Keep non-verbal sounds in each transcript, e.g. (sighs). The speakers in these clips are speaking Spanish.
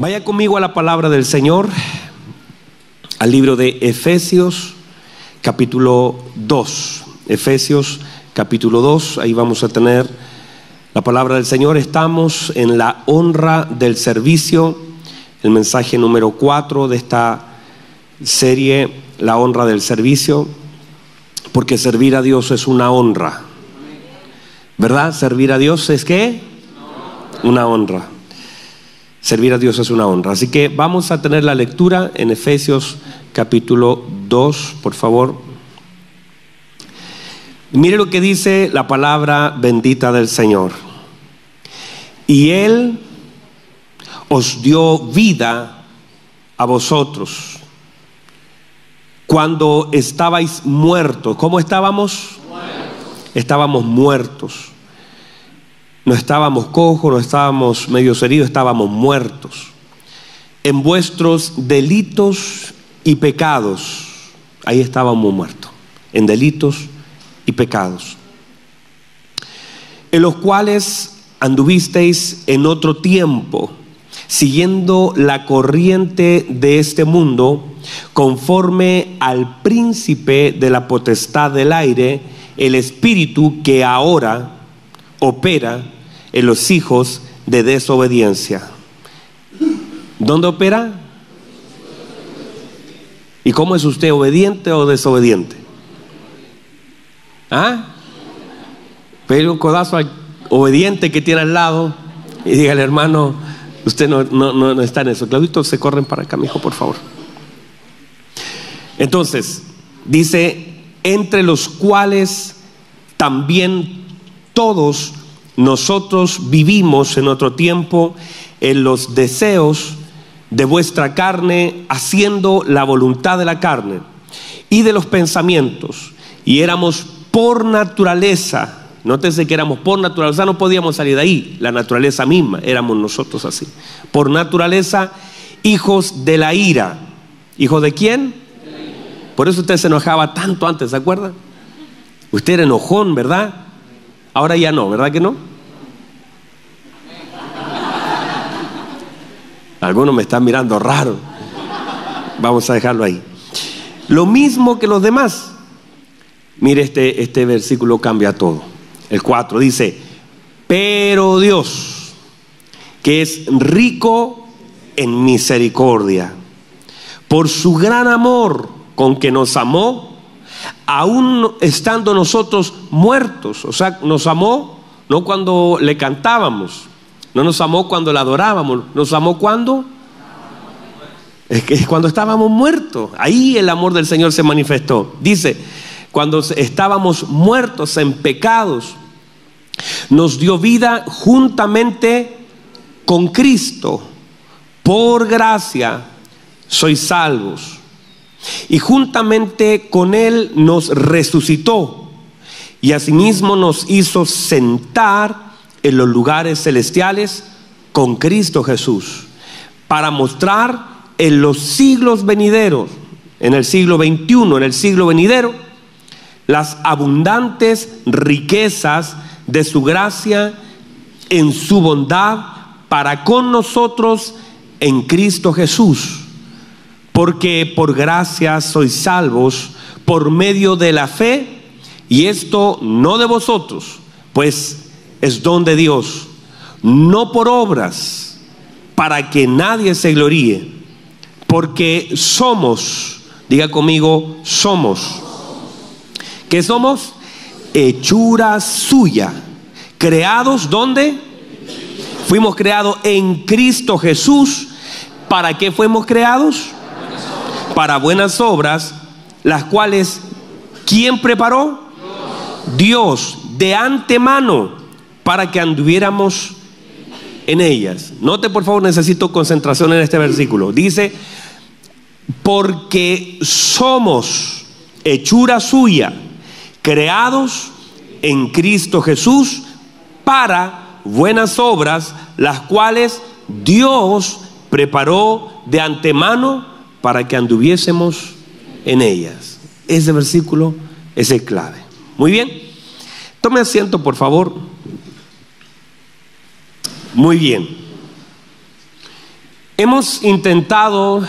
Vaya conmigo a la palabra del Señor, al libro de Efesios, capítulo 2. Efesios, capítulo 2, ahí vamos a tener la palabra del Señor. Estamos en la honra del servicio, el mensaje número 4 de esta serie, la honra del servicio, porque servir a Dios es una honra. ¿Verdad? Servir a Dios es qué? Una honra. Servir a Dios es una honra. Así que vamos a tener la lectura en Efesios capítulo 2, por favor. Mire lo que dice la palabra bendita del Señor. Y Él os dio vida a vosotros cuando estabais muertos. ¿Cómo estábamos? Muertos. Estábamos muertos no estábamos cojos, no estábamos medio heridos, estábamos muertos. En vuestros delitos y pecados, ahí estábamos muertos, en delitos y pecados, en los cuales anduvisteis en otro tiempo, siguiendo la corriente de este mundo, conforme al príncipe de la potestad del aire, el espíritu que ahora opera en los hijos de desobediencia. ¿Dónde opera? ¿Y cómo es usted, obediente o desobediente? ¿Ah? Pero un codazo al obediente que tiene al lado y dígale, hermano, usted no, no, está en eso. Claudito, se corren para acá, mi hijo, por favor. Entonces, dice, entre los cuales también todos nosotros vivimos en otro tiempo en los deseos de vuestra carne, haciendo la voluntad de la carne y de los pensamientos. Y éramos por naturaleza, nótese que éramos por naturaleza, no podíamos salir de ahí, la naturaleza misma, éramos nosotros así. Por naturaleza, hijos de la ira. ¿Hijos de quién? Por eso usted se enojaba tanto antes, ¿se acuerda? Usted era enojón, ¿verdad? Ahora ya no, ¿verdad que no? Algunos me están mirando raro. Vamos a dejarlo ahí. Lo mismo que los demás. Mire, este, este versículo cambia todo. El 4 dice, pero Dios, que es rico en misericordia, por su gran amor con que nos amó, aún estando nosotros muertos, o sea, nos amó no cuando le cantábamos, no nos amó cuando la adorábamos, nos amó cuando es que cuando estábamos muertos, ahí el amor del Señor se manifestó. Dice, cuando estábamos muertos en pecados, nos dio vida juntamente con Cristo. Por gracia sois salvos y juntamente con Él nos resucitó y asimismo nos hizo sentar en los lugares celestiales con Cristo Jesús, para mostrar en los siglos venideros, en el siglo XXI, en el siglo venidero, las abundantes riquezas de su gracia en su bondad para con nosotros en Cristo Jesús porque por gracia sois salvos por medio de la fe, y esto no de vosotros, pues es don de Dios, no por obras, para que nadie se gloríe, porque somos, diga conmigo, somos. ¿Qué somos? Hechura suya, creados donde? Fuimos creados en Cristo Jesús. ¿Para qué fuimos creados? Para buenas obras, las cuales, ¿quién preparó? Dios, de antemano, para que anduviéramos en ellas. Note por favor, necesito concentración en este versículo. Dice, porque somos hechura suya, creados en Cristo Jesús para buenas obras, las cuales Dios preparó de antemano para que anduviésemos en ellas. Ese versículo es el clave. Muy bien. Tome asiento, por favor. Muy bien. Hemos intentado,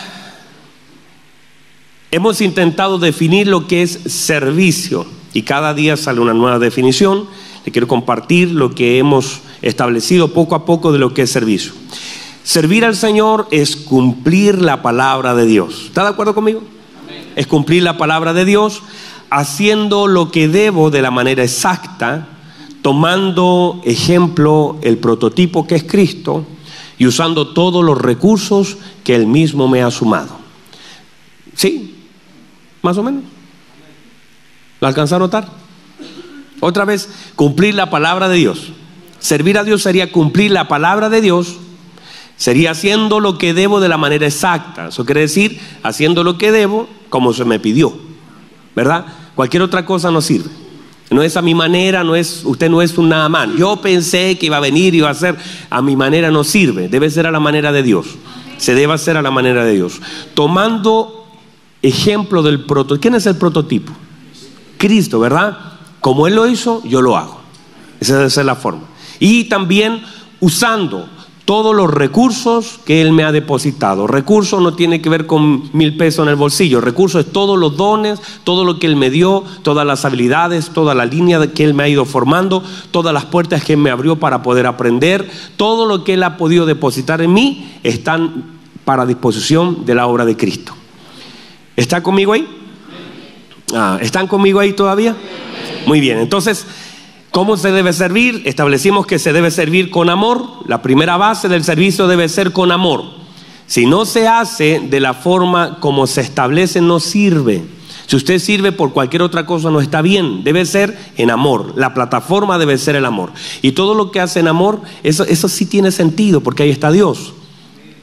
hemos intentado definir lo que es servicio y cada día sale una nueva definición. Le quiero compartir lo que hemos establecido poco a poco de lo que es servicio. Servir al Señor es cumplir la palabra de Dios. ¿Está de acuerdo conmigo? Es cumplir la palabra de Dios haciendo lo que debo de la manera exacta, tomando ejemplo el prototipo que es Cristo y usando todos los recursos que Él mismo me ha sumado. ¿Sí? ¿Más o menos? ¿Lo alcanza a notar? Otra vez, cumplir la palabra de Dios. Servir a Dios sería cumplir la palabra de Dios, sería haciendo lo que debo de la manera exacta. Eso quiere decir, haciendo lo que debo como se me pidió. ¿Verdad? Cualquier otra cosa no sirve. No es a mi manera, no es, usted no es un nada más. Yo pensé que iba a venir y iba a hacer, a mi manera no sirve, debe ser a la manera de Dios. Se debe hacer a la manera de Dios. Tomando ejemplo del prototipo. ¿Quién es el prototipo? Cristo, ¿verdad? Como Él lo hizo, yo lo hago. Esa debe ser la forma. Y también usando todos los recursos que Él me ha depositado. Recursos no tiene que ver con mil pesos en el bolsillo. Recursos es todos los dones, todo lo que Él me dio, todas las habilidades, toda la línea que Él me ha ido formando, todas las puertas que Él me abrió para poder aprender. Todo lo que Él ha podido depositar en mí están para disposición de la obra de Cristo. ¿Está conmigo ahí? Ah, ¿Están conmigo ahí todavía? Muy bien, entonces ¿Cómo se debe servir? Establecimos que se debe servir con amor. La primera base del servicio debe ser con amor. Si no se hace de la forma como se establece, no sirve. Si usted sirve por cualquier otra cosa, no está bien. Debe ser en amor. La plataforma debe ser el amor. Y todo lo que hace en amor, eso, eso sí tiene sentido, porque ahí está Dios.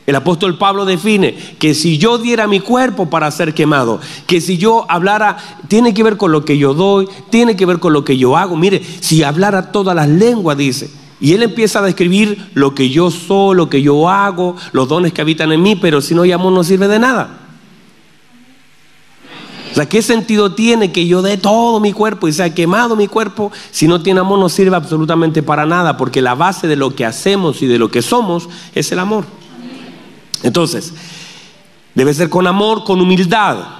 El apóstol Pablo define que si yo diera mi cuerpo para ser quemado, que si yo hablara, tiene que ver con lo que yo doy, tiene que ver con lo que yo hago. Mire, si hablara todas las lenguas, dice. Y él empieza a describir lo que yo soy, lo que yo hago, los dones que habitan en mí, pero si no hay amor no sirve de nada. O sea, ¿qué sentido tiene que yo dé todo mi cuerpo y sea quemado mi cuerpo? Si no tiene amor no sirve absolutamente para nada, porque la base de lo que hacemos y de lo que somos es el amor. Entonces, debe ser con amor, con humildad.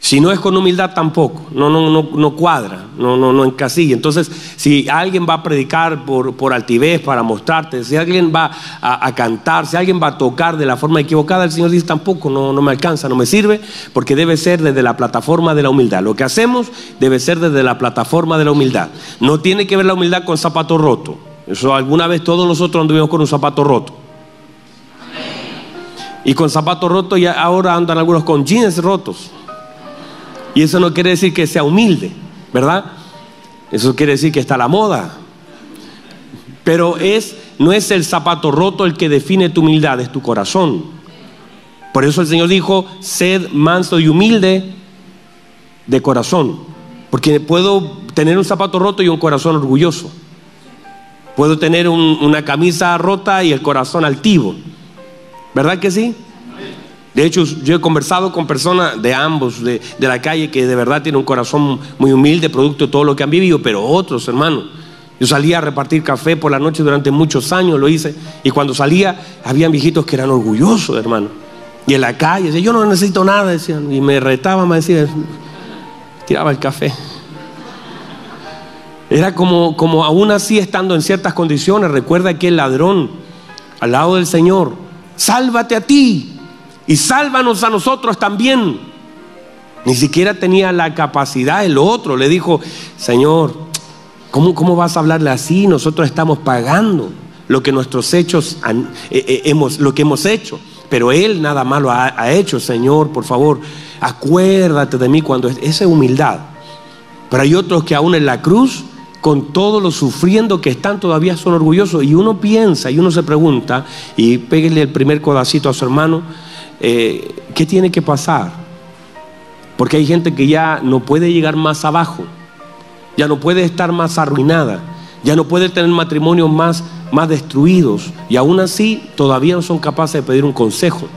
Si no es con humildad tampoco, no, no, no, no cuadra, no, no, no encasilla. Entonces, si alguien va a predicar por, por altivez para mostrarte, si alguien va a, cantar, si alguien va a tocar de la forma equivocada, el Señor dice tampoco, no, no me alcanza, no me sirve, porque debe ser desde la plataforma de la humildad. Lo que hacemos debe ser desde la plataforma de la humildad. No tiene que ver la humildad con zapato roto. Eso alguna vez todos nosotros anduvimos con un zapato roto. Y con zapatos rotos y ahora andan algunos con jeans rotos. Y eso no quiere decir que sea humilde, ¿verdad? Eso quiere decir que está a la moda. Pero es, no es el zapato roto el que define tu humildad, es tu corazón. Por eso el Señor dijo, sed manso y humilde de corazón. Porque puedo tener un zapato roto y un corazón orgulloso. Puedo tener una camisa rota y el corazón altivo. ¿Verdad que sí? De hecho, yo he conversado con personas de ambos, de, la calle, que de verdad tienen un corazón muy humilde, producto de todo lo que han vivido, pero otros, hermanos. Yo salía a repartir café por la noche durante muchos años, lo hice, y cuando salía, habían viejitos que eran orgullosos, hermano. Y en la calle, decía, yo no necesito nada, decían, y me retaban, me decían, tiraba el café. Era como, como aún así estando en ciertas condiciones, recuerda aquel ladrón al lado del Señor, sálvate a ti y sálvanos a nosotros también. Ni siquiera tenía la capacidad, el otro le dijo, Señor, ¿cómo, cómo vas a hablarle así? Nosotros estamos pagando lo que nuestros hechos eh, eh, hemos, lo que hemos hecho. Pero él nada malo ha, ha, hecho, Señor, por favor, acuérdate de mí cuando esa es humildad. Pero hay otros que aún en la cruz con todo lo sufriendo que están todavía son orgullosos. Y uno piensa y uno se pregunta, y pégale el primer codacito a su hermano, eh, ¿qué tiene que pasar? Porque hay gente que ya no puede llegar más abajo, ya no puede estar más arruinada, ya no puede tener matrimonios más, más destruidos, y aún así todavía no son capaces de pedir un consejo,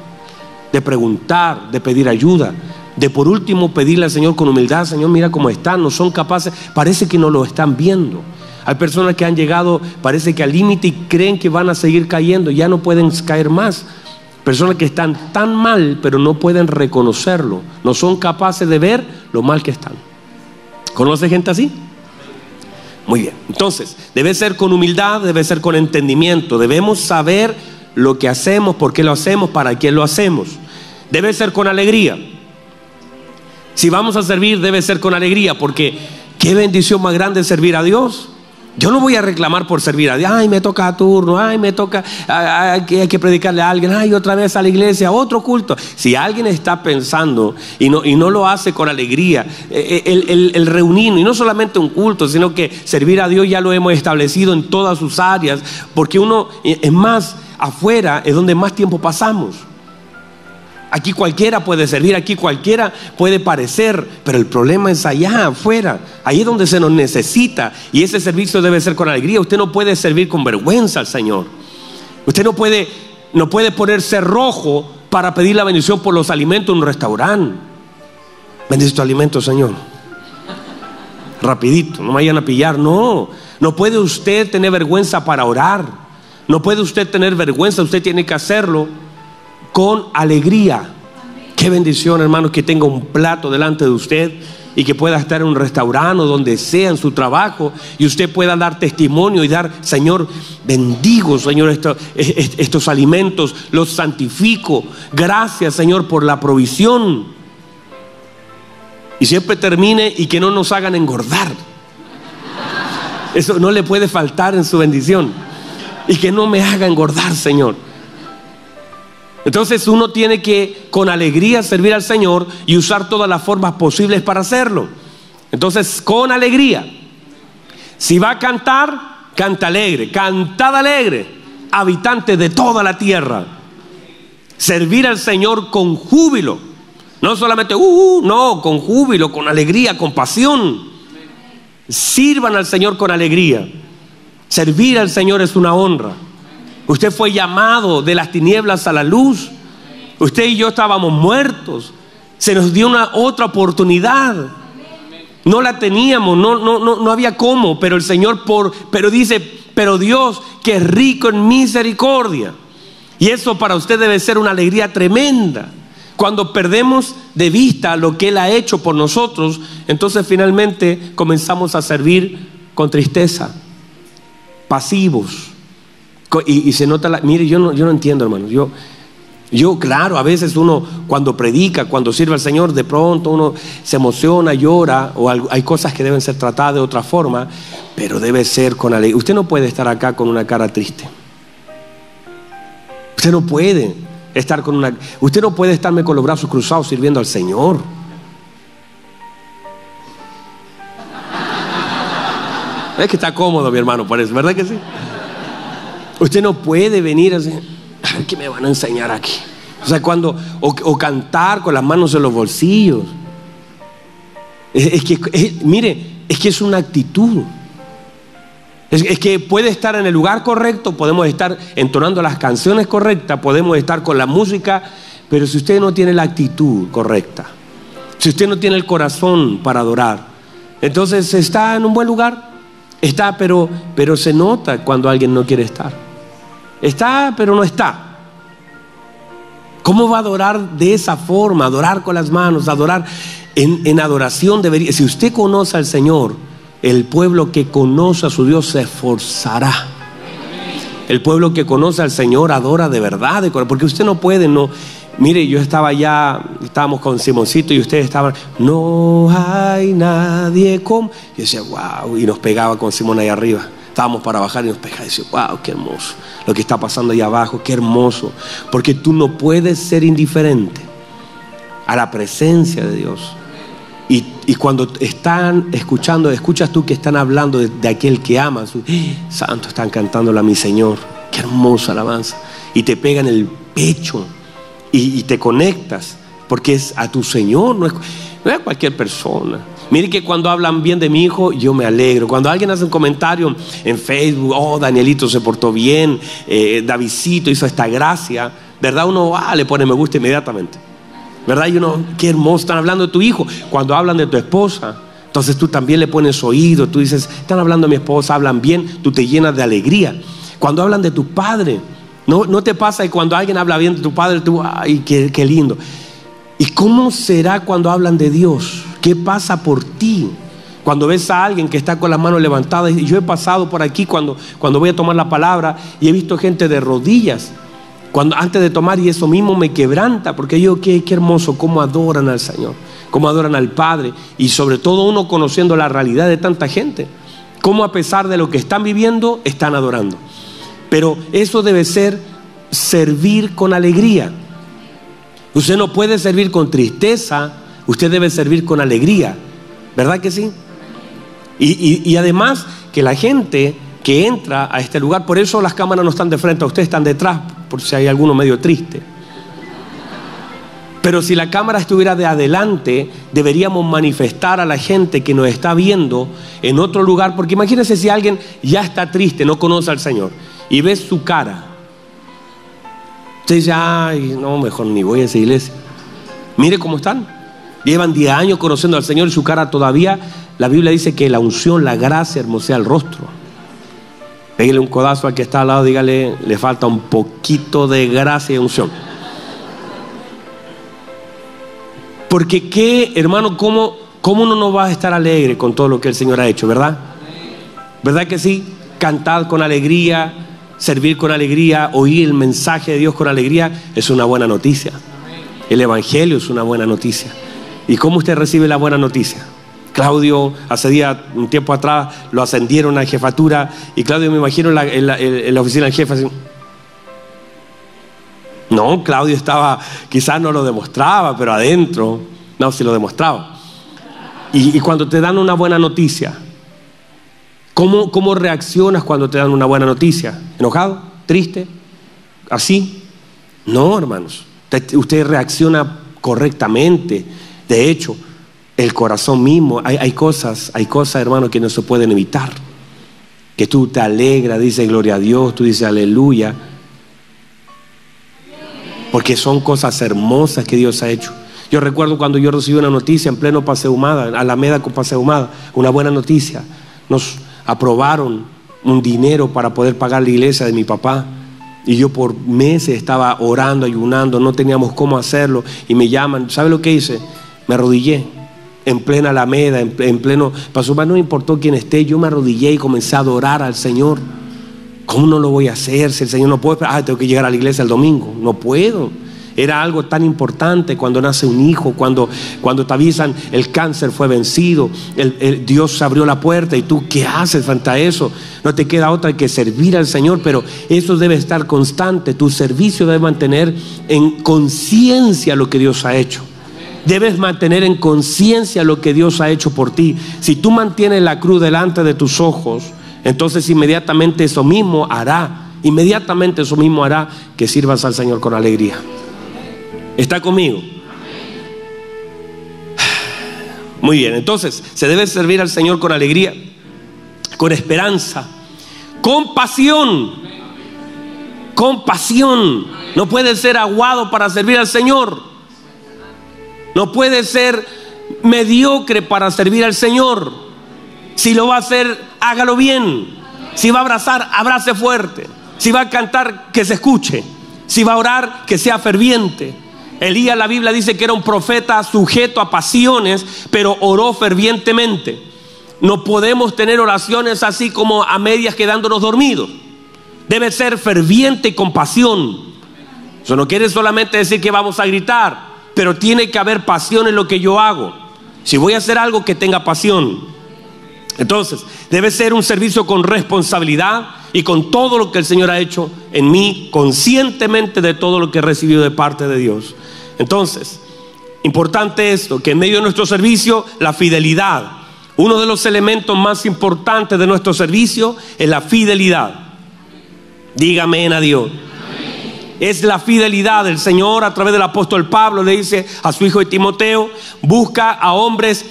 de preguntar, de pedir ayuda, de por último pedirle al Señor con humildad, Señor, mira cómo están, no son capaces, parece que no lo están viendo. Hay personas que han llegado, parece que al límite y creen que van a seguir cayendo, ya no pueden caer más, Personas que están tan mal, pero no pueden reconocerlo. No son capaces de ver lo mal que están. ¿Conoce gente así? Muy bien. Entonces, debe ser con humildad, debe ser con entendimiento. Debemos saber lo que hacemos, por qué lo hacemos, para quién lo hacemos. Debe ser con alegría. Si vamos a servir, debe ser con alegría, porque qué bendición más grande servir a Dios. Yo no voy a reclamar por servir a Dios. Ay, me toca a turno. Ay, me toca. Hay que predicarle a alguien. Ay, otra vez a la iglesia. Otro culto. Si alguien está pensando y no, y no lo hace con alegría, eh, eh, el, el, el reunirnos, y no solamente un culto, sino que servir a Dios ya lo hemos establecido en todas sus áreas. Porque uno, eh, es más, afuera es donde más tiempo pasamos. Aquí cualquiera puede servir, aquí cualquiera puede parecer, pero el problema es allá afuera. Ahí es donde se nos necesita y ese servicio debe ser con alegría. Usted no puede servir con vergüenza al Señor. Usted no puede, no puede ponerse rojo para pedir la bendición por los alimentos en un restaurante. Bendice tu alimento, Señor. Rapidito, no me vayan a pillar. No, no puede usted tener vergüenza para orar. No puede usted tener vergüenza, usted tiene que hacerlo con alegría. Qué bendición, hermano, que tenga un plato delante de usted y que pueda estar en un restaurante o donde sea en su trabajo y usted pueda dar testimonio y dar, Señor, bendigo, Señor, estos, estos alimentos, los santifico. Gracias, Señor, por la provisión. Y siempre termine y que no nos hagan engordar. Eso no le puede faltar en su bendición. Y que no me haga engordar, Señor. Entonces uno tiene que con alegría servir al Señor y usar todas las formas posibles para hacerlo. Entonces, con alegría. Si va a cantar, canta alegre, cantad alegre, habitantes de toda la tierra. Servir al Señor con júbilo. No solamente, uh, uh, no, con júbilo, con alegría, con pasión. Sirvan al Señor con alegría. Servir al Señor es una honra. Usted fue llamado de las tinieblas a la luz. Usted y yo estábamos muertos. Se nos dio una otra oportunidad. No la teníamos, no, no, no, no había cómo, pero el Señor por, pero dice, pero Dios que es rico en misericordia. Y eso para usted debe ser una alegría tremenda. Cuando perdemos de vista lo que Él ha hecho por nosotros, entonces finalmente comenzamos a servir con tristeza, pasivos. Y, se nota la... Mire, yo no, yo no entiendo, hermano. Yo, yo, claro, a veces uno cuando predica, cuando sirve al Señor, de pronto uno se emociona, llora, o hay cosas que deben ser tratadas de otra forma, pero debe ser con alegría. Usted no puede estar acá con una cara triste. Usted no puede estar con una... Usted no puede estarme con los brazos cruzados sirviendo al Señor. Es que está cómodo, mi hermano, por eso, ¿verdad que sí? Usted no puede venir así, ¿qué me van a enseñar aquí? O sea, cuando, o, cantar con las manos en los bolsillos. Es, que, mire, es que es una actitud. Es, es, que puede estar en el lugar correcto, podemos estar entonando las canciones correctas, podemos estar con la música, pero si usted no tiene la actitud correcta, si usted no tiene el corazón para adorar, entonces está en un buen lugar, está, pero, pero se nota cuando alguien no quiere estar. Está, pero no está. ¿Cómo va a adorar de esa forma? Adorar con las manos, adorar en, en, adoración debería. Si usted conoce al Señor, el pueblo que conoce a su Dios se esforzará. El pueblo que conoce al Señor adora de verdad, porque usted no puede, no. Mire, yo estaba allá, estábamos con Simoncito y ustedes estaban, no hay nadie como. Yo decía, wow, y nos pegaba con Simón ahí arriba. Estábamos para bajar y nos pegaba y decía, wow, qué hermoso lo que está pasando ahí abajo, qué hermoso. Porque tú no puedes ser indiferente a la presencia de Dios. Y, y cuando están escuchando, escuchas tú que están hablando de, aquel que amas. ¡Eh! Santo, están cantándole a mi Señor. Qué hermosa alabanza. Y te pega en el pecho y, y te conectas porque es a tu Señor, no es, no es a cualquier persona. Mire que cuando hablan bien de mi hijo, yo me alegro. Cuando alguien hace un comentario en Facebook, oh, Danielito se portó bien, eh, hizo esta gracia, ¿verdad? Uno ah, le pone me gusta inmediatamente. ¿Verdad? Y uno, qué hermoso, están hablando de tu hijo. Cuando hablan de tu esposa, entonces tú también le pones oído, tú dices, están hablando de mi esposa, hablan bien, tú te llenas de alegría. Cuando hablan de tu padre, ¿No, no te pasa que cuando alguien habla bien de tu padre, tú, ay, qué, qué lindo? ¿Y cómo será cuando hablan de Dios? ¿Qué pasa por ti? Cuando ves a alguien que está con las manos levantadas, y yo he pasado por aquí cuando, cuando voy a tomar la palabra y he visto gente de rodillas, cuando, antes de tomar y eso mismo me quebranta, porque yo, qué, qué hermoso, cómo adoran al Señor, cómo adoran al Padre, y sobre todo uno conociendo la realidad de tanta gente, cómo a pesar de lo que están viviendo, están adorando. Pero eso debe ser servir con alegría. Usted no puede servir con tristeza, usted debe servir con alegría, ¿verdad que sí? Y, además que la gente que entra a este lugar, por eso las cámaras no están de frente, a ustedes están detrás, por si hay alguno medio triste. Pero si la cámara estuviera de adelante, deberíamos manifestar a la gente que nos está viendo en otro lugar, porque imagínense si alguien ya está triste, no conoce al Señor, y ves su cara. Usted dice, ay, no, mejor ni voy a esa iglesia. Mire cómo están. Llevan 10 años conociendo al Señor y su cara todavía la Biblia dice que la unción, la gracia hermosea el rostro. Pégale un codazo al que está al lado, dígale, le falta un poquito de gracia y unción. Porque qué, hermano, ¿cómo, cómo uno no va a estar alegre con todo lo que el Señor ha hecho, verdad? ¿Verdad que sí? Cantar con alegría, servir con alegría, oír el mensaje de Dios con alegría, es una buena noticia. El Evangelio es una buena noticia. ¿Y cómo usted recibe la buena noticia? Claudio, hace día, un tiempo atrás, lo ascendieron a jefatura y Claudio me imagino en la, oficina del jefe así. No, Claudio estaba, quizás no lo demostraba, pero adentro, no, sí lo demostraba. Y, cuando te dan una buena noticia, ¿cómo, ¿cómo reaccionas cuando te dan una buena noticia? ¿Enojado? ¿Triste? ¿Así? No, hermanos. Usted reacciona correctamente. De hecho, el corazón mismo. Hay, cosas, hay cosas, hermano, que no se pueden evitar. Que tú te alegras, dices gloria a Dios, tú dices aleluya. Porque son cosas hermosas que Dios ha hecho. Yo recuerdo cuando yo recibí una noticia en pleno Paseo Humada, Alameda con Paseo Humada, una buena noticia. Nos aprobaron un dinero para poder pagar la iglesia de mi papá. Y yo por meses estaba orando, ayunando, no teníamos cómo hacerlo. Y me llaman, ¿sabe lo que hice? Me arrodillé en plena Alameda, en, pleno Pasuma, no importó quién esté, yo me arrodillé y comencé a adorar al Señor. ¿Cómo no lo voy a hacer si el Señor no puede? Ah, tengo que llegar a la iglesia el domingo. No puedo. Era algo tan importante cuando nace un hijo, cuando, cuando te avisan el cáncer fue vencido, el, Dios abrió la puerta y tú, ¿qué haces frente a eso? No te queda otra que servir al Señor, pero eso debe estar constante. Tu servicio debe mantener en conciencia lo que Dios ha hecho. Debes mantener en conciencia lo que Dios ha hecho por ti. Si tú mantienes la cruz delante de tus ojos, entonces inmediatamente eso mismo hará, inmediatamente eso mismo hará que sirvas al Señor con alegría. ¿Está conmigo? (sighs) Muy bien, entonces se debe servir al Señor con alegría, con esperanza, con pasión, con pasión. No puede ser aguado para servir al Señor. No puede ser mediocre para servir al Señor. Si lo va a hacer, hágalo bien. Si va a abrazar, abrace fuerte. Si va a cantar, que se escuche. Si va a orar, que sea ferviente. Elías, la Biblia dice que era un profeta sujeto a pasiones, pero oró fervientemente. No podemos tener oraciones así como a medias quedándonos dormidos. Debe ser ferviente y con pasión. Eso no quiere solamente decir que vamos a gritar pero tiene que haber pasión en lo que yo hago. Si voy a hacer algo que tenga pasión. Entonces, debe ser un servicio con responsabilidad y con todo lo que el Señor ha hecho en mí, conscientemente de todo lo que he recibido de parte de Dios. Entonces, importante esto, que en medio de nuestro servicio, la fidelidad. Uno de los elementos más importantes de nuestro servicio es la fidelidad. Dígame en a Dios es la fidelidad del Señor a través del apóstol Pablo. Le dice a su hijo de Timoteo, busca a hombres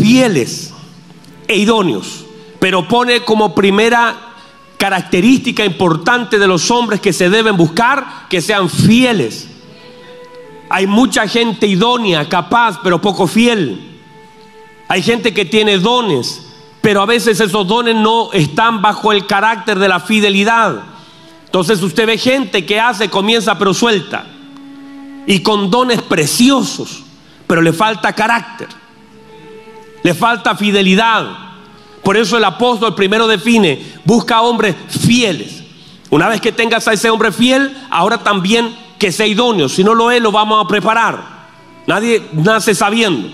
fieles e idóneos, pero pone como primera característica importante de los hombres que se deben buscar que sean fieles. Hay mucha gente idónea, capaz, pero poco fiel. Hay gente que tiene dones, pero a veces esos dones no están bajo el carácter de la fidelidad. Entonces usted ve gente que hace, comienza pero suelta. Y con dones preciosos, pero le falta carácter. Le falta fidelidad. Por eso el apóstol primero define, busca hombres fieles. Una vez que tengas a ese hombre fiel, ahora también que sea idóneo. Si no lo es, lo vamos a preparar. Nadie nace sabiendo.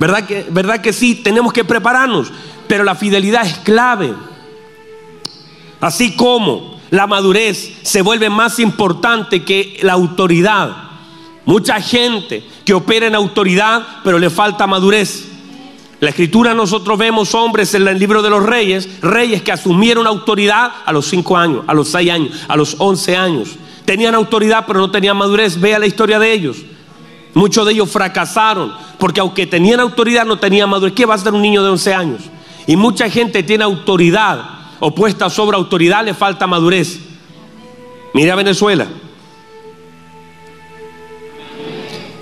¿Verdad que, ¿Verdad que sí? Tenemos que prepararnos. Pero la fidelidad es clave. Así como la madurez se vuelve más importante que la autoridad. Mucha gente que opera en autoridad, pero le falta madurez. La escritura nosotros vemos hombres en el libro de los reyes, reyes que asumieron autoridad a los 5 años, a los 6 años, a los 11 años. Tenían autoridad pero no tenían madurez. Vea la historia de ellos. Muchos de ellos fracasaron porque aunque tenían autoridad no tenían madurez. ¿Qué va a ser un niño de 11 años? Y mucha gente tiene autoridad opuesta sobre autoridad, le falta madurez. Mira a Venezuela.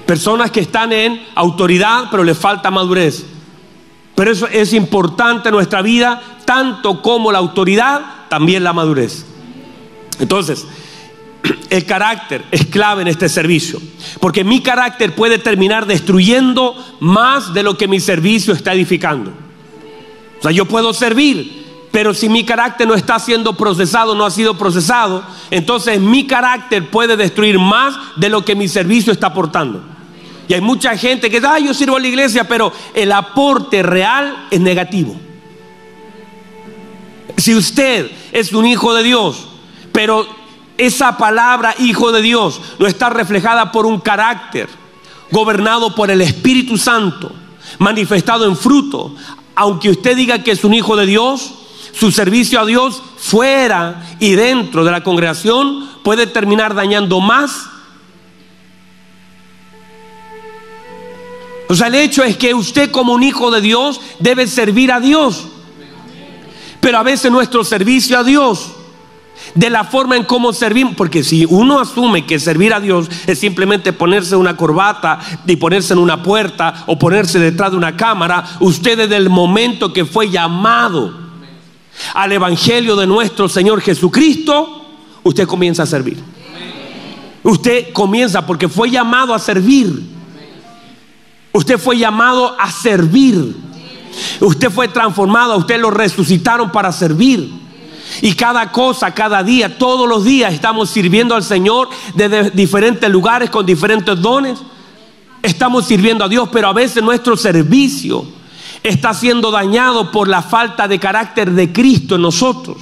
Personas que están en autoridad pero le falta madurez. Pero eso es importante en nuestra vida, tanto como la autoridad, también la madurez. Entonces, (clears throat) el carácter es clave en este servicio, porque mi carácter puede terminar destruyendo más de lo que mi servicio está edificando. O sea, yo puedo servir, pero si mi carácter no está siendo procesado, no ha sido procesado, entonces mi carácter puede destruir más de lo que mi servicio está aportando. Y hay mucha gente que dice, ah, yo sirvo a la iglesia, pero el aporte real es negativo. Si usted es un hijo de Dios, pero esa palabra hijo de Dios no está reflejada por un carácter gobernado por el Espíritu Santo, manifestado en fruto, aunque usted diga que es un hijo de Dios, su servicio a Dios fuera y dentro de la congregación puede terminar dañando más O sea, el hecho es que usted como un hijo de Dios debe servir a Dios. Pero a veces nuestro servicio a Dios, de la forma en cómo servimos, porque si uno asume que servir a Dios es simplemente ponerse una corbata y ponerse en una puerta o ponerse detrás de una cámara, usted desde el momento que fue llamado al Evangelio de nuestro Señor Jesucristo, usted comienza a servir. Usted comienza porque fue llamado a servir. Usted fue llamado a servir. Usted fue transformado, usted lo resucitaron para servir. Y cada cosa, cada día, todos los días estamos sirviendo al Señor desde diferentes lugares con diferentes dones. Estamos sirviendo a Dios, pero a veces nuestro servicio está siendo dañado por la falta de carácter de Cristo en nosotros.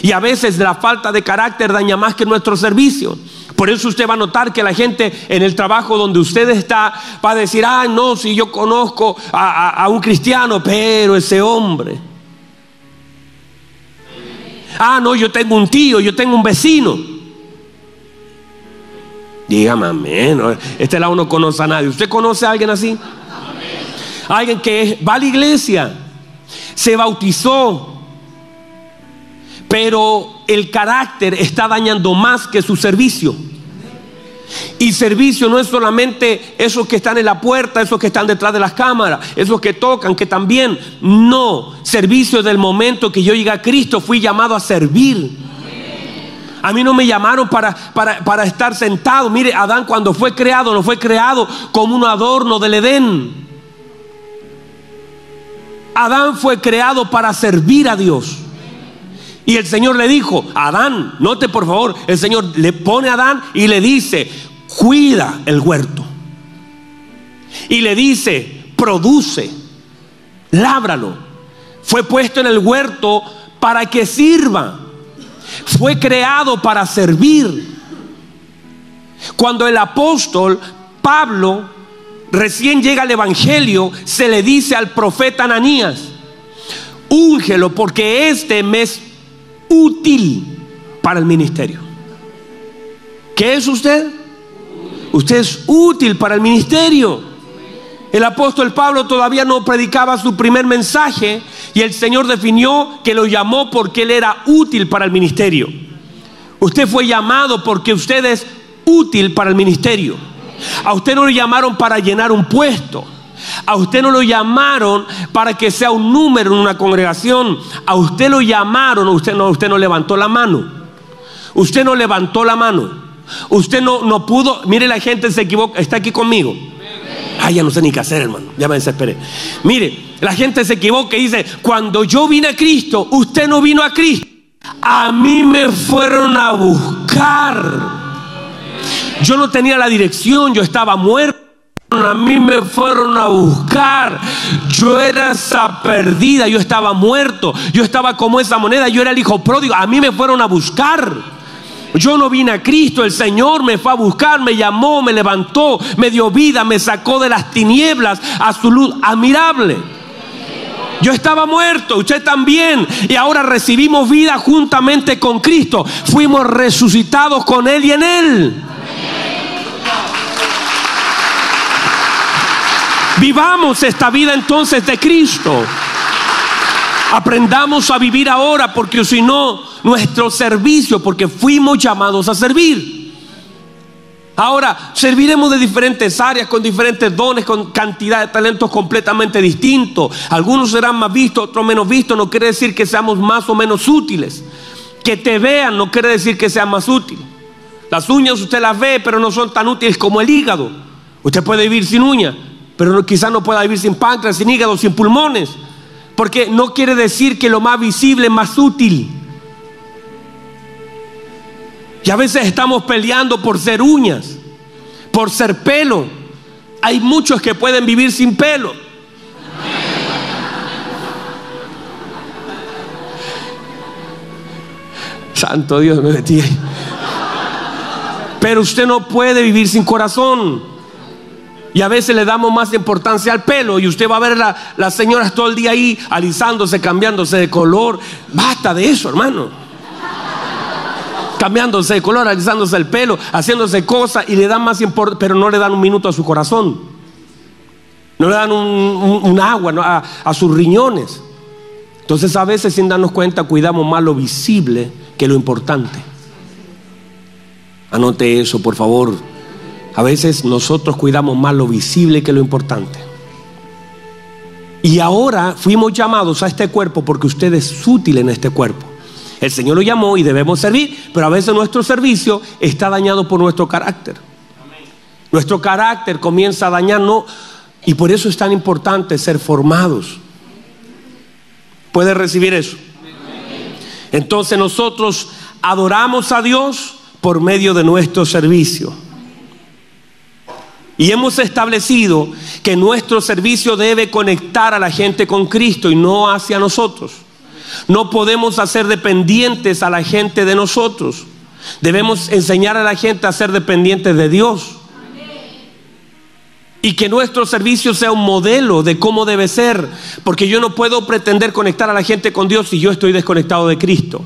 Y a veces la falta de carácter daña más que nuestro servicio. Por eso usted va a notar que la gente en el trabajo donde usted está va a decir, ah, no, si yo conozco a, un cristiano, pero ese hombre. Ah, no, yo tengo un tío, yo tengo un vecino. Dígame amén. Este lado no conoce a nadie. ¿Usted conoce a alguien así? Alguien que va a la iglesia, se bautizó, pero el carácter está dañando más que su servicio. Y servicio no es solamente esos que están en la puerta, esos que están detrás de las cámaras, esos que tocan, que también. No, servicio del momento que yo llegué a Cristo, fui llamado a servir. A mí no me llamaron para, para, para estar sentado. Mire, Adán cuando fue creado, no fue creado como un adorno del Edén. Adán fue creado para servir a Dios. Y el Señor le dijo, Adán, note por favor, el Señor le pone a Adán y le dice, cuida el huerto. Y le dice, produce, lábralo. Fue puesto en el huerto para que sirva. Fue creado para servir. Cuando el apóstol Pablo recién llega al Evangelio, se le dice al profeta Ananías, úngelo porque este mes útil para el ministerio. ¿Qué es usted? Usted es útil para el ministerio. El apóstol Pablo todavía no predicaba su primer mensaje y el Señor definió que lo llamó porque él era útil para el ministerio. Usted fue llamado porque usted es útil para el ministerio. A usted no lo llamaron para llenar un puesto. A usted no lo llamaron para que sea un número en una congregación. A usted lo llamaron, usted no, usted no levantó la mano. Usted no levantó la mano. Usted no, no pudo. Mire, la gente se equivoca. Está aquí conmigo. Ay, ya no sé ni qué hacer, hermano. Ya me desesperé. Mire, la gente se equivoca y dice: Cuando yo vine a Cristo, usted no vino a Cristo. A mí me fueron a buscar. Yo no tenía la dirección, yo estaba muerto. A mí me fueron a buscar. Yo era esa perdida, yo estaba muerto. Yo estaba como esa moneda, yo era el hijo pródigo. A mí me fueron a buscar. Yo no vine a Cristo, el Señor me fue a buscar, me llamó, me levantó, me dio vida, me sacó de las tinieblas a su luz admirable. Yo estaba muerto, usted también, y ahora recibimos vida juntamente con Cristo. Fuimos resucitados con Él y en Él. Vivamos esta vida entonces de Cristo. Aprendamos a vivir ahora porque si no, nuestro servicio, porque fuimos llamados a servir. Ahora, serviremos de diferentes áreas, con diferentes dones, con cantidad de talentos completamente distintos. Algunos serán más vistos, otros menos vistos. No quiere decir que seamos más o menos útiles. Que te vean no quiere decir que sean más útiles. Las uñas usted las ve, pero no son tan útiles como el hígado. Usted puede vivir sin uñas, pero quizás no pueda vivir sin páncreas, sin hígado, sin pulmones. Porque no quiere decir que lo más visible es más útil. Y a veces estamos peleando por ser uñas, por ser pelo. Hay muchos que pueden vivir sin pelo. (laughs) Santo Dios me metí. Pero usted no puede vivir sin corazón. Y a veces le damos más importancia al pelo y usted va a ver a las señoras todo el día ahí alisándose, cambiándose de color. Basta de eso, hermano. Cambiándose de color, alisándose el pelo, haciéndose cosas y le dan más importancia, pero no le dan un minuto a su corazón. No le dan un, agua a, a sus riñones. Entonces a veces sin darnos cuenta cuidamos más lo visible que lo importante. Anote eso, por favor. A veces nosotros cuidamos más lo visible que lo importante. Y ahora fuimos llamados a este cuerpo porque usted es útil en este cuerpo. El Señor lo llamó y debemos servir, pero a veces nuestro servicio está dañado por nuestro carácter. Nuestro carácter comienza a dañarnos y por eso es tan importante ser formados. ¿Puede recibir eso? Entonces nosotros adoramos a Dios por medio de nuestro servicio. Y hemos establecido que nuestro servicio debe conectar a la gente con Cristo y no hacia nosotros. No podemos hacer dependientes a la gente de nosotros. Debemos enseñar a la gente a ser dependientes de Dios. Y que nuestro servicio sea un modelo de cómo debe ser. Porque yo no puedo pretender conectar a la gente con Dios si yo estoy desconectado de Cristo.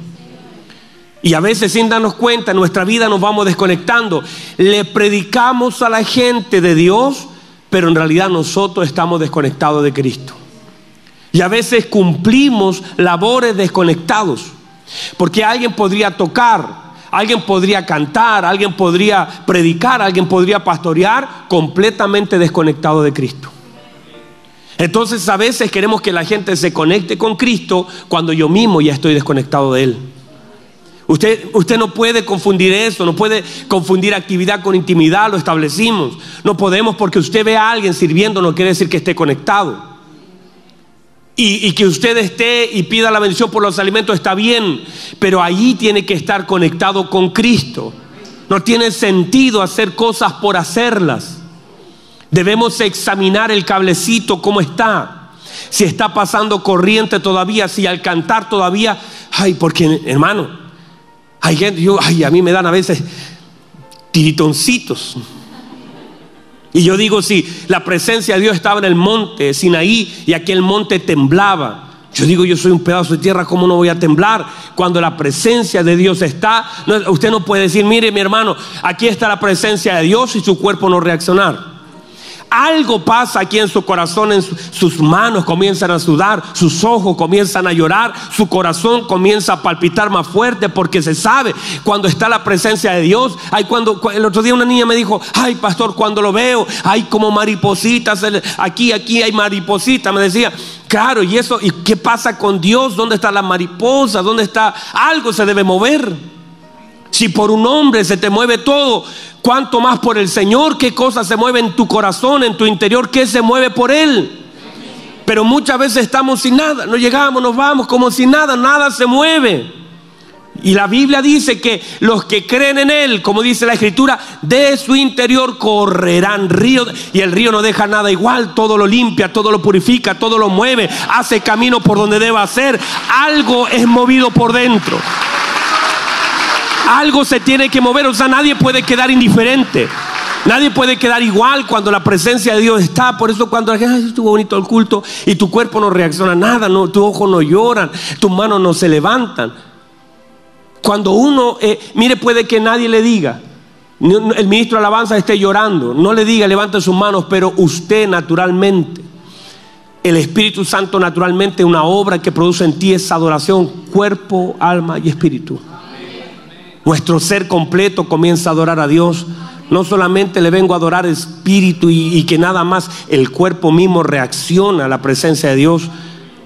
Y a veces sin darnos cuenta, en nuestra vida nos vamos desconectando. Le predicamos a la gente de Dios, pero en realidad nosotros estamos desconectados de Cristo. Y a veces cumplimos labores desconectados. Porque alguien podría tocar, alguien podría cantar, alguien podría predicar, alguien podría pastorear completamente desconectado de Cristo. Entonces a veces queremos que la gente se conecte con Cristo cuando yo mismo ya estoy desconectado de Él. Usted, usted no puede confundir eso, no puede confundir actividad con intimidad, lo establecimos. No podemos porque usted ve a alguien sirviendo, no quiere decir que esté conectado. Y, y, que usted esté y pida la bendición por los alimentos está bien, pero allí tiene que estar conectado con Cristo. No tiene sentido hacer cosas por hacerlas. Debemos examinar el cablecito, cómo está. Si está pasando corriente todavía, si al cantar todavía, ay, porque hermano, hay gente, yo, ay, a mí me dan a veces tiritoncitos. Y yo digo, si la presencia de Dios estaba en el monte Sinaí y aquel monte temblaba, yo digo, yo soy un pedazo de tierra, ¿cómo no voy a temblar? Cuando la presencia de Dios está, usted no puede decir, mire mi hermano, aquí está la presencia de Dios y su cuerpo no reaccionar. Algo pasa aquí en su corazón, en sus manos comienzan a sudar, sus ojos comienzan a llorar, su corazón comienza a palpitar más fuerte porque se sabe cuando está la presencia de Dios. Hay cuando el otro día una niña me dijo, ay pastor, cuando lo veo, hay como maripositas, aquí, aquí hay maripositas, me decía, claro, y eso, ¿y qué pasa con Dios? ¿Dónde está la mariposa? ¿Dónde está? Algo se debe mover. Si por un hombre se te mueve todo, ¿cuánto más por el Señor? ¿Qué cosas se mueve en tu corazón, en tu interior? ¿Qué se mueve por Él? Pero muchas veces estamos sin nada, no llegamos, nos vamos como sin nada, nada se mueve. Y la Biblia dice que los que creen en Él, como dice la Escritura, de su interior correrán ríos. Y el río no deja nada igual, todo lo limpia, todo lo purifica, todo lo mueve, hace camino por donde deba ser. Algo es movido por dentro. Algo se tiene que mover, o sea, nadie puede quedar indiferente. Nadie puede quedar igual cuando la presencia de Dios está. Por eso cuando la gente estuvo bonito el culto y tu cuerpo no reacciona a nada, no, tus ojos no lloran, tus manos no se levantan. Cuando uno, eh, mire, puede que nadie le diga, el ministro de alabanza esté llorando, no le diga levante sus manos, pero usted naturalmente, el Espíritu Santo naturalmente, una obra que produce en ti esa adoración, cuerpo, alma y espíritu. Nuestro ser completo comienza a adorar a Dios. No solamente le vengo a adorar espíritu y, que nada más el cuerpo mismo reacciona a la presencia de Dios.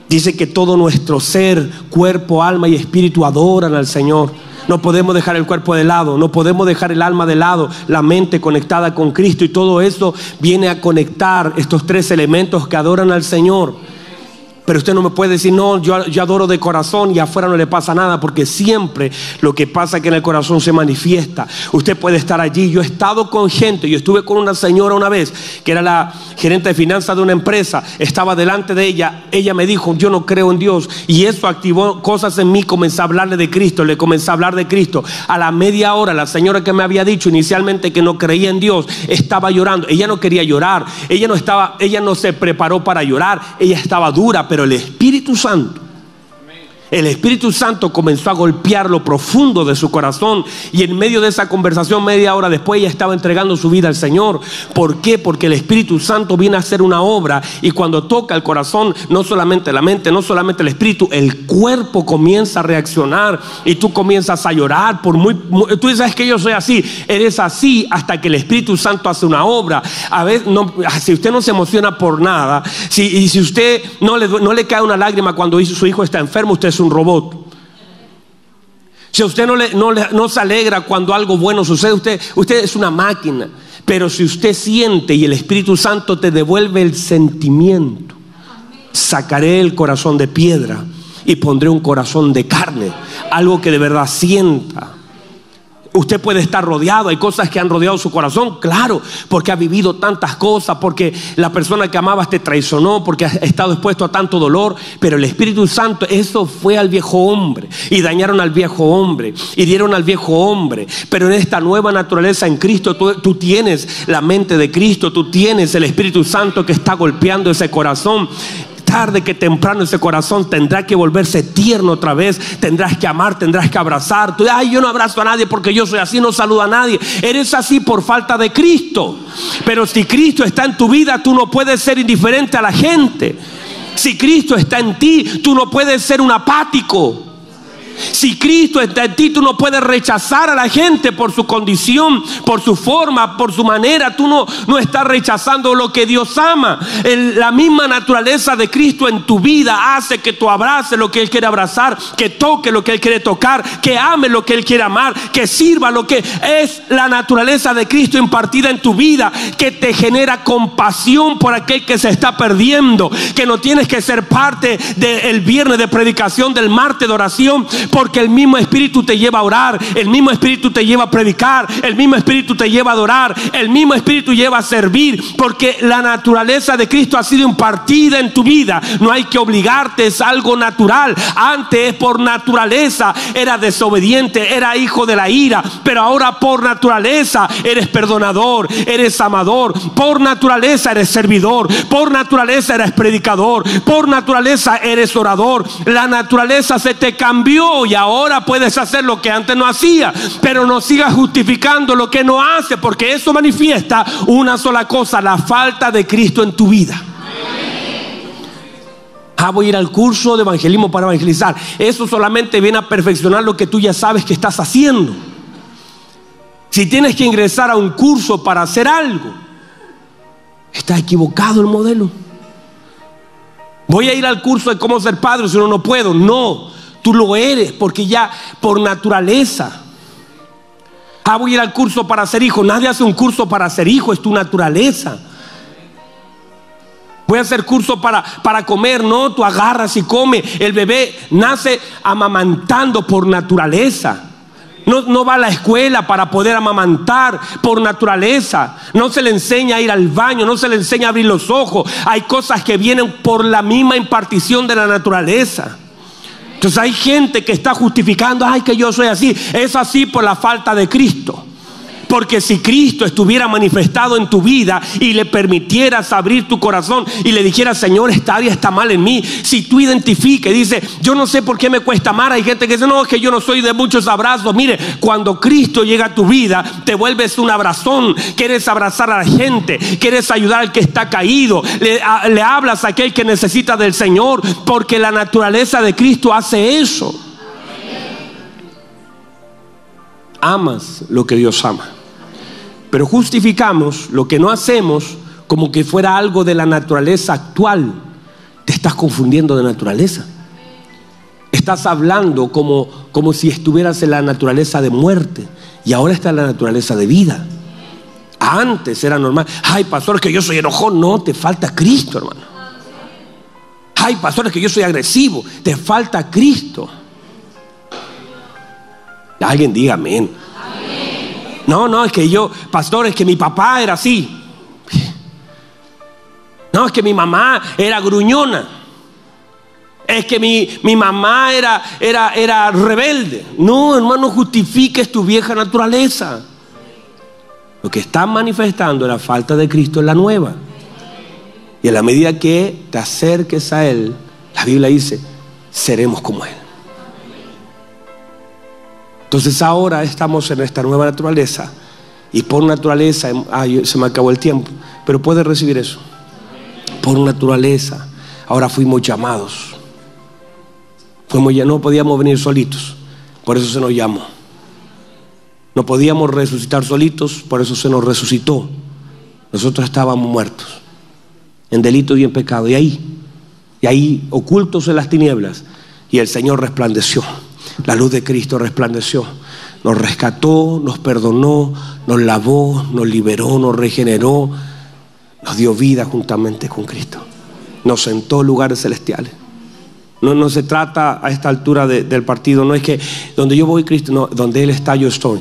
Dice que todo nuestro ser, cuerpo, alma y espíritu adoran al Señor. No podemos dejar el cuerpo de lado, no podemos dejar el alma de lado, la mente conectada con Cristo y todo eso viene a conectar estos tres elementos que adoran al Señor. Pero usted no me puede decir, no, yo, adoro de corazón y afuera no le pasa nada, porque siempre lo que pasa es que en el corazón se manifiesta. Usted puede estar allí. Yo he estado con gente, yo estuve con una señora una vez, que era la gerente de finanzas de una empresa, estaba delante de ella, ella me dijo, yo no creo en Dios, y eso activó cosas en mí, comencé a hablarle de Cristo, le comencé a hablar de Cristo. A la media hora, la señora que me había dicho inicialmente que no creía en Dios, estaba llorando. Ella no quería llorar, ella no estaba, ella no se preparó para llorar, ella estaba dura, pero el Espíritu Santo el Espíritu Santo comenzó a golpear lo profundo de su corazón y en medio de esa conversación, media hora después, ella estaba entregando su vida al Señor. ¿Por qué? Porque el Espíritu Santo viene a hacer una obra y cuando toca el corazón, no solamente la mente, no solamente el Espíritu, el cuerpo comienza a reaccionar y tú comienzas a llorar por muy, tú dices que yo soy así, eres así hasta que el Espíritu Santo hace una obra. A veces, no, si usted no se emociona por nada, si, y si usted no le, no le cae una lágrima cuando su hijo está enfermo, usted un robot. Si a usted no, le, no, se alegra cuando algo bueno sucede, usted, usted es una máquina. Pero si usted siente y el Espíritu Santo te devuelve el sentimiento, sacaré el corazón de piedra y pondré un corazón de carne, algo que de verdad sienta. Usted puede estar rodeado, hay cosas que han rodeado su corazón, claro, porque ha vivido tantas cosas, porque la persona que amabas te traicionó, porque ha estado expuesto a tanto dolor, pero el Espíritu Santo, eso fue al viejo hombre, y dañaron al viejo hombre, y dieron al viejo hombre, pero en esta nueva naturaleza en Cristo tú tienes la mente de Cristo, tú tienes el Espíritu Santo que está golpeando ese corazón, tarde que temprano ese corazón tendrá que volverse tierno otra vez. Tendrás que amar, tendrás que abrazar. Tú, ay, yo no abrazo a nadie porque yo soy así, no saludo a nadie. Eres así por falta de Cristo. Pero si Cristo está en tu vida, tú no puedes ser indiferente a la gente. Si Cristo está en ti, tú no puedes ser un apático. Si Cristo está en ti, tú no puedes rechazar a la gente por su condición, por su forma, por su manera. Tú no, no estás rechazando lo que Dios ama. la misma naturaleza de Cristo en tu vida hace que tú abraces lo que Él quiere abrazar, que toque lo que Él quiere tocar, que ame lo que Él quiere amar, que sirva lo que es la naturaleza de Cristo impartida en tu vida, que te genera compasión por aquel que se está perdiendo, que no tienes que ser parte del viernes de predicación, del martes de oración, porque el mismo Espíritu te lleva a orar, el mismo Espíritu te lleva a predicar, el mismo Espíritu te lleva a adorar, el mismo Espíritu lleva a servir, porque la naturaleza de Cristo ha sido impartida en tu vida. No hay que obligarte, es algo natural. Antes por naturaleza era desobediente, era hijo de la ira, pero ahora por naturaleza eres perdonador, eres amador, por naturaleza eres servidor, por naturaleza eres predicador, por naturaleza eres orador. La naturaleza se te cambió y ahora puedes hacer lo que antes no hacía. Pero no sigas justificando lo que no hace, porque eso manifiesta una sola cosa, la falta de Cristo en tu vida. Ah, voy a ir al curso de evangelismo para evangelizar. Eso solamente viene a perfeccionar lo que tú ya sabes que estás haciendo. Si tienes que ingresar a un curso para hacer algo, está equivocado el modelo. Voy a ir al curso de cómo ser padre si no, no puedo. No, tú lo eres porque ya por naturaleza. Ah, voy a ir al curso para ser hijo. Nadie hace un curso para ser hijo, es tu naturaleza. Voy a hacer curso para, para comer, no, tú agarras y come. El bebé nace amamantando por naturaleza. No, va a la escuela para poder amamantar por naturaleza. No se le enseña a ir al baño, no se le enseña a abrir los ojos. Hay cosas que vienen por la misma impartición de la naturaleza. Entonces hay gente que está justificando, ay, que yo soy así. Es así por la falta de Cristo. Porque si Cristo estuviera manifestado en tu vida y le permitieras abrir tu corazón y le dijeras, Señor, esta área está mal en mí, si tú identifiques, dice, yo no sé por qué me cuesta amar, hay gente que dice, no, es que yo no soy de muchos abrazos. Mire, cuando Cristo llega a tu vida, te vuelves un abrazón, quieres abrazar a la gente, quieres ayudar al que está caído, le, le hablas a aquel que necesita del Señor, porque la naturaleza de Cristo hace eso. Amas lo que Dios ama. Pero justificamos lo que no hacemos como que fuera algo de la naturaleza actual. Te estás confundiendo de naturaleza. Estás hablando como, como si estuvieras en la naturaleza de muerte y ahora está en la naturaleza de vida. Antes era normal. Ay, pastor, que yo soy enojón. No, te falta Cristo, hermano. Ay, pastor, que yo soy agresivo. Te falta Cristo. Alguien diga amén. No, no, es que yo, pastor, es que mi papá era así. No, es que mi mamá era gruñona. Es que mi, mi mamá era, era, era rebelde. No, hermano, justifiques tu vieja naturaleza. Lo que está manifestando es la falta de Cristo en la nueva. Y a la medida que te acerques a Él, la Biblia dice, seremos como Él. Entonces ahora estamos en esta nueva naturaleza y por naturaleza, se me acabó el tiempo, pero puedes recibir eso. Por naturaleza, ahora fuimos llamados. Fuimos ya no podíamos venir solitos, por eso se nos llamó. No podíamos resucitar solitos, por eso se nos resucitó. Nosotros estábamos muertos en delito y en pecado. Y ahí, y ahí ocultos en las tinieblas, y el Señor resplandeció. La luz de Cristo resplandeció. Nos rescató, nos perdonó, nos lavó, nos liberó, nos regeneró, nos dio vida juntamente con Cristo. Nos sentó en lugares celestiales. No, no se trata a esta altura del partido, no es que donde yo voy Cristo, no, donde Él está yo estoy.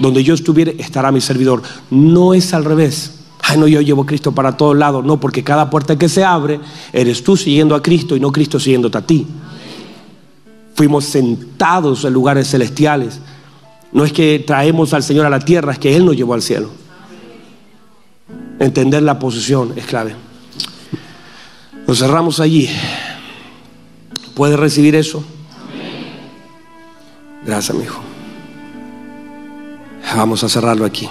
Donde yo estuviera estará mi servidor. No es al revés. Ay, no, yo llevo a Cristo para todos lados. No, porque cada puerta que se abre, eres tú siguiendo a Cristo y no Cristo siguiéndote a ti. Fuimos sentados en lugares celestiales. No es que traemos al Señor a la tierra, es que Él nos llevó al cielo. Entender la posición es clave. Nos cerramos allí. ¿Puede recibir eso? Gracias, mi hijo. Vamos a cerrarlo aquí.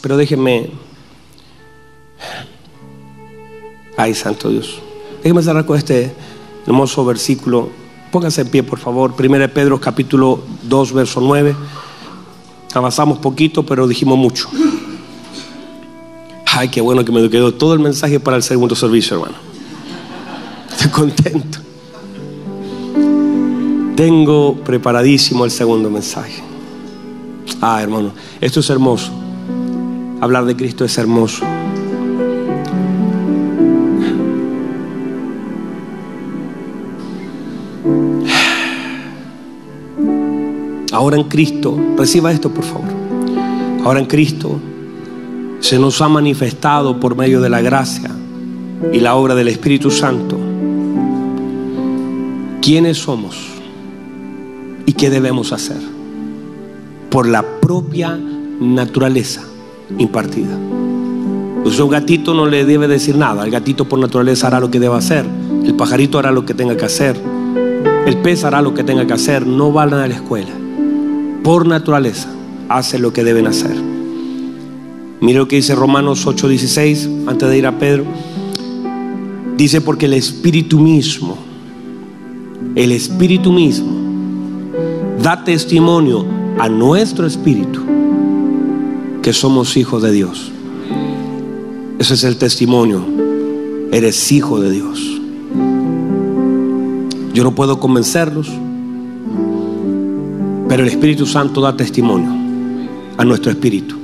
Pero déjenme. Ay, Santo Dios. Déjenme cerrar con este hermoso versículo Pónganse en pie, por favor. Primera de Pedro, capítulo 2, verso 9. Avanzamos poquito, pero dijimos mucho. Ay, qué bueno que me quedó todo el mensaje para el segundo servicio, hermano. Estoy contento. Tengo preparadísimo el segundo mensaje. Ah, hermano, esto es hermoso. Hablar de Cristo es hermoso. Ahora en Cristo, reciba esto por favor. Ahora en Cristo se nos ha manifestado por medio de la gracia y la obra del Espíritu Santo quiénes somos y qué debemos hacer por la propia naturaleza impartida. Pues un gatito no le debe decir nada, el gatito por naturaleza hará lo que deba hacer, el pajarito hará lo que tenga que hacer, El pez hará lo que tenga que hacer, no van a la escuela. Por naturaleza, hace lo que deben hacer. Mira lo que dice Romanos 8:16, antes de ir a Pedro. Dice, porque el Espíritu mismo, el Espíritu mismo, da testimonio a nuestro Espíritu que somos hijos de Dios. Ese es el testimonio. Eres hijo de Dios. Yo no puedo convencerlos, pero el Espíritu Santo da testimonio a nuestro espíritu.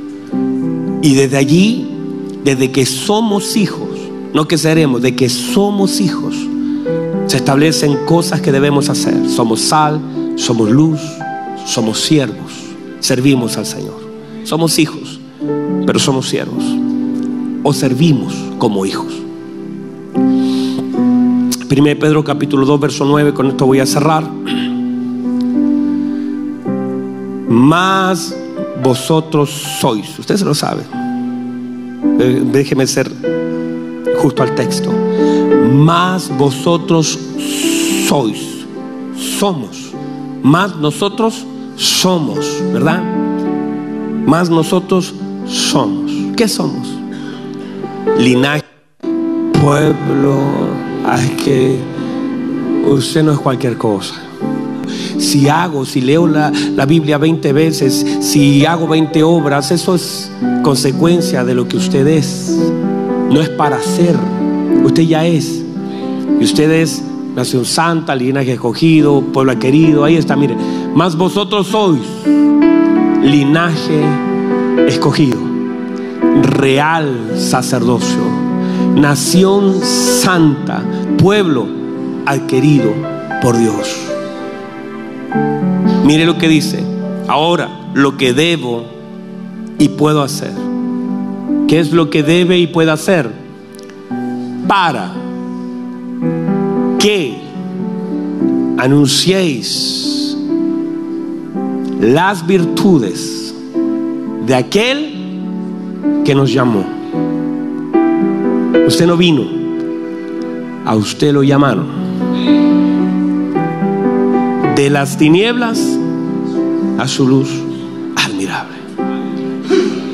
Y desde allí, desde que somos hijos, no que seremos, de que somos hijos, se establecen cosas que debemos hacer. Somos sal, somos luz, somos siervos, servimos al Señor. Somos hijos, pero somos siervos. O servimos como hijos. 1 Pedro capítulo 2, verso 9, con esto voy a cerrar. Más vosotros sois, usted se lo sabe. Eh, déjeme ser justo al texto. Más vosotros sois, somos. Más nosotros somos, ¿verdad? Más nosotros somos. ¿Qué somos? Linaje, pueblo, Ay, que usted no es cualquier cosa. Si hago, si leo la, la, Biblia 20 veces, si hago 20 obras, eso es consecuencia de lo que usted es. No es para ser, usted ya es. Y usted es nación santa, linaje escogido, pueblo querido. Ahí está, mire. Más vosotros sois linaje escogido, real sacerdocio nación santa, pueblo adquirido por Dios. Mire lo que dice. Ahora, lo que debo y puedo hacer. ¿Qué es lo que debe y puede hacer? Para que anunciéis las virtudes de aquel que nos llamó. Usted no vino, a usted lo llamaron. De las tinieblas a su luz admirable.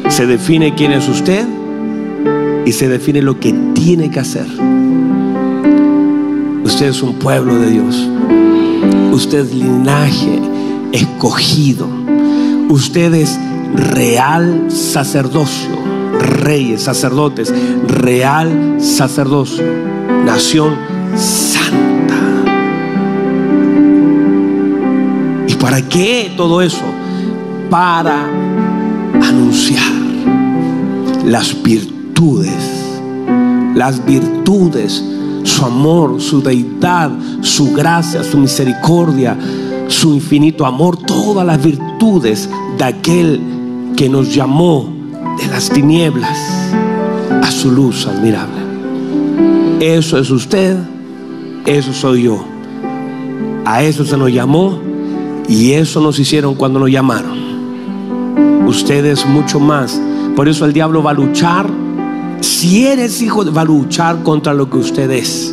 Se define quién es usted y se define lo que tiene que hacer. Usted es un pueblo de Dios. Usted es linaje escogido. Usted es real sacerdocio reyes, sacerdotes, real sacerdocio, nación. Para qué todo eso? Para anunciar las virtudes, las virtudes, su amor, su deidad, su gracia, su misericordia, su infinito amor, todas las virtudes de aquel que nos llamó de las tinieblas a su luz admirable. Eso es usted, eso soy yo. A eso se nos llamó y eso nos hicieron cuando nos llamaron. Ustedes mucho más. Por eso el diablo va a luchar. Si eres hijo, va a luchar contra lo que usted es.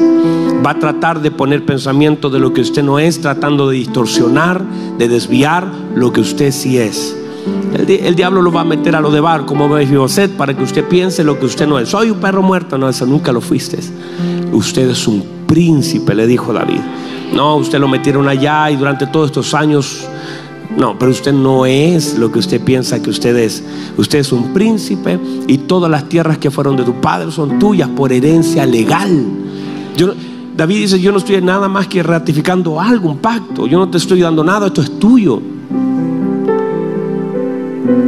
Va a tratar de poner pensamiento de lo que usted no es, tratando de distorsionar, de desviar lo que usted sí es. El, diablo lo va a meter a lo de bar, como usted para que usted piense lo que usted no es. Soy un perro muerto, no, eso nunca lo fuiste. Usted es un príncipe, le dijo David. No, usted lo metieron allá y durante todos estos años no, pero usted no es lo que usted piensa que usted es. Usted es un príncipe y todas las tierras que fueron de tu padre son tuyas por herencia legal. David dice, yo no estoy nada más que ratificando algo, un pacto. Yo no te estoy dando nada, esto es tuyo.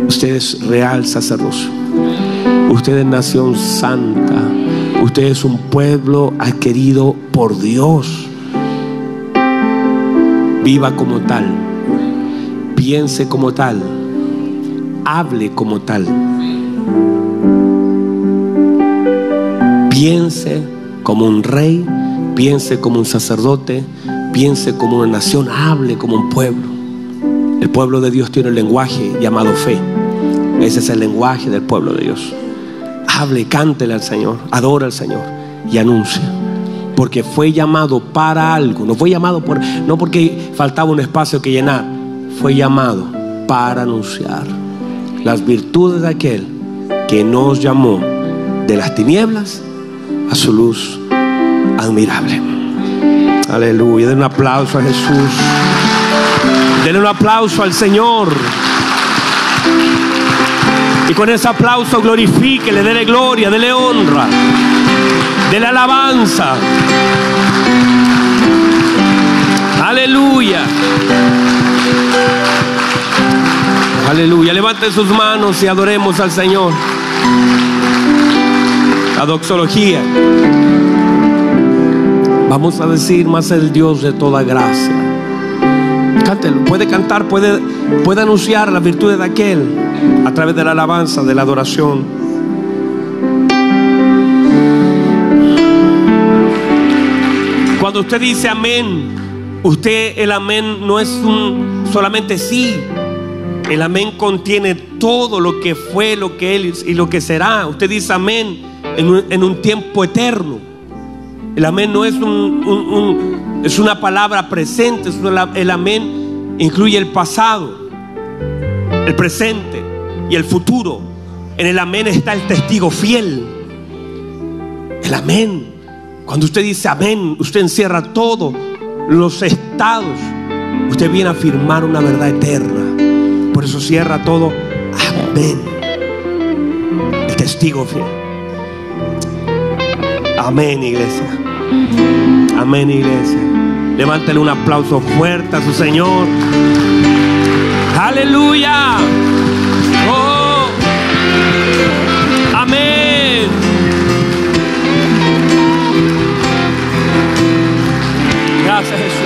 Usted es real sacerdocio. Usted es nación santa. Usted es un pueblo adquirido por Dios. Viva como tal. Piense como tal. Hable como tal. Piense como un rey. Piense como un sacerdote. Piense como una nación. Hable como un pueblo. El pueblo de Dios tiene un lenguaje llamado fe. Ese es el lenguaje del pueblo de Dios. Hable, cántele al Señor, adora al Señor y anuncia. porque fue llamado para algo. No fue llamado por, no porque faltaba un espacio que llenar, fue llamado para anunciar las virtudes de aquel que nos llamó de las tinieblas a su luz admirable. Aleluya. Den un aplauso a Jesús. Denle un aplauso al Señor. Y con ese aplauso glorifíquele, dele gloria, dele honra, dele alabanza. Aleluya. Aleluya. Levanten sus manos y adoremos al Señor. La doxología. Vamos a decir más el Dios de toda gracia. Cántelo. Puede cantar, puede, puede anunciar las virtudes de aquel a través de la alabanza, de la adoración. Cuando usted dice amén, usted el amén no es un solamente sí. El amén contiene todo lo que fue, lo que él y lo que será. Usted dice amén en un, tiempo eterno. El amén no es, un, es una palabra presente, el amén incluye el pasado, el presente y el futuro. En el amén está el testigo fiel. El amén. Cuando usted dice amén, usted encierra todos los estados. Usted viene a afirmar una verdad eterna. Por eso cierra todo. Amén. El testigo fiel. Amén, iglesia. Amén, iglesia. Levántele un aplauso fuerte a su Señor. Aleluya. Gracias, Jesús.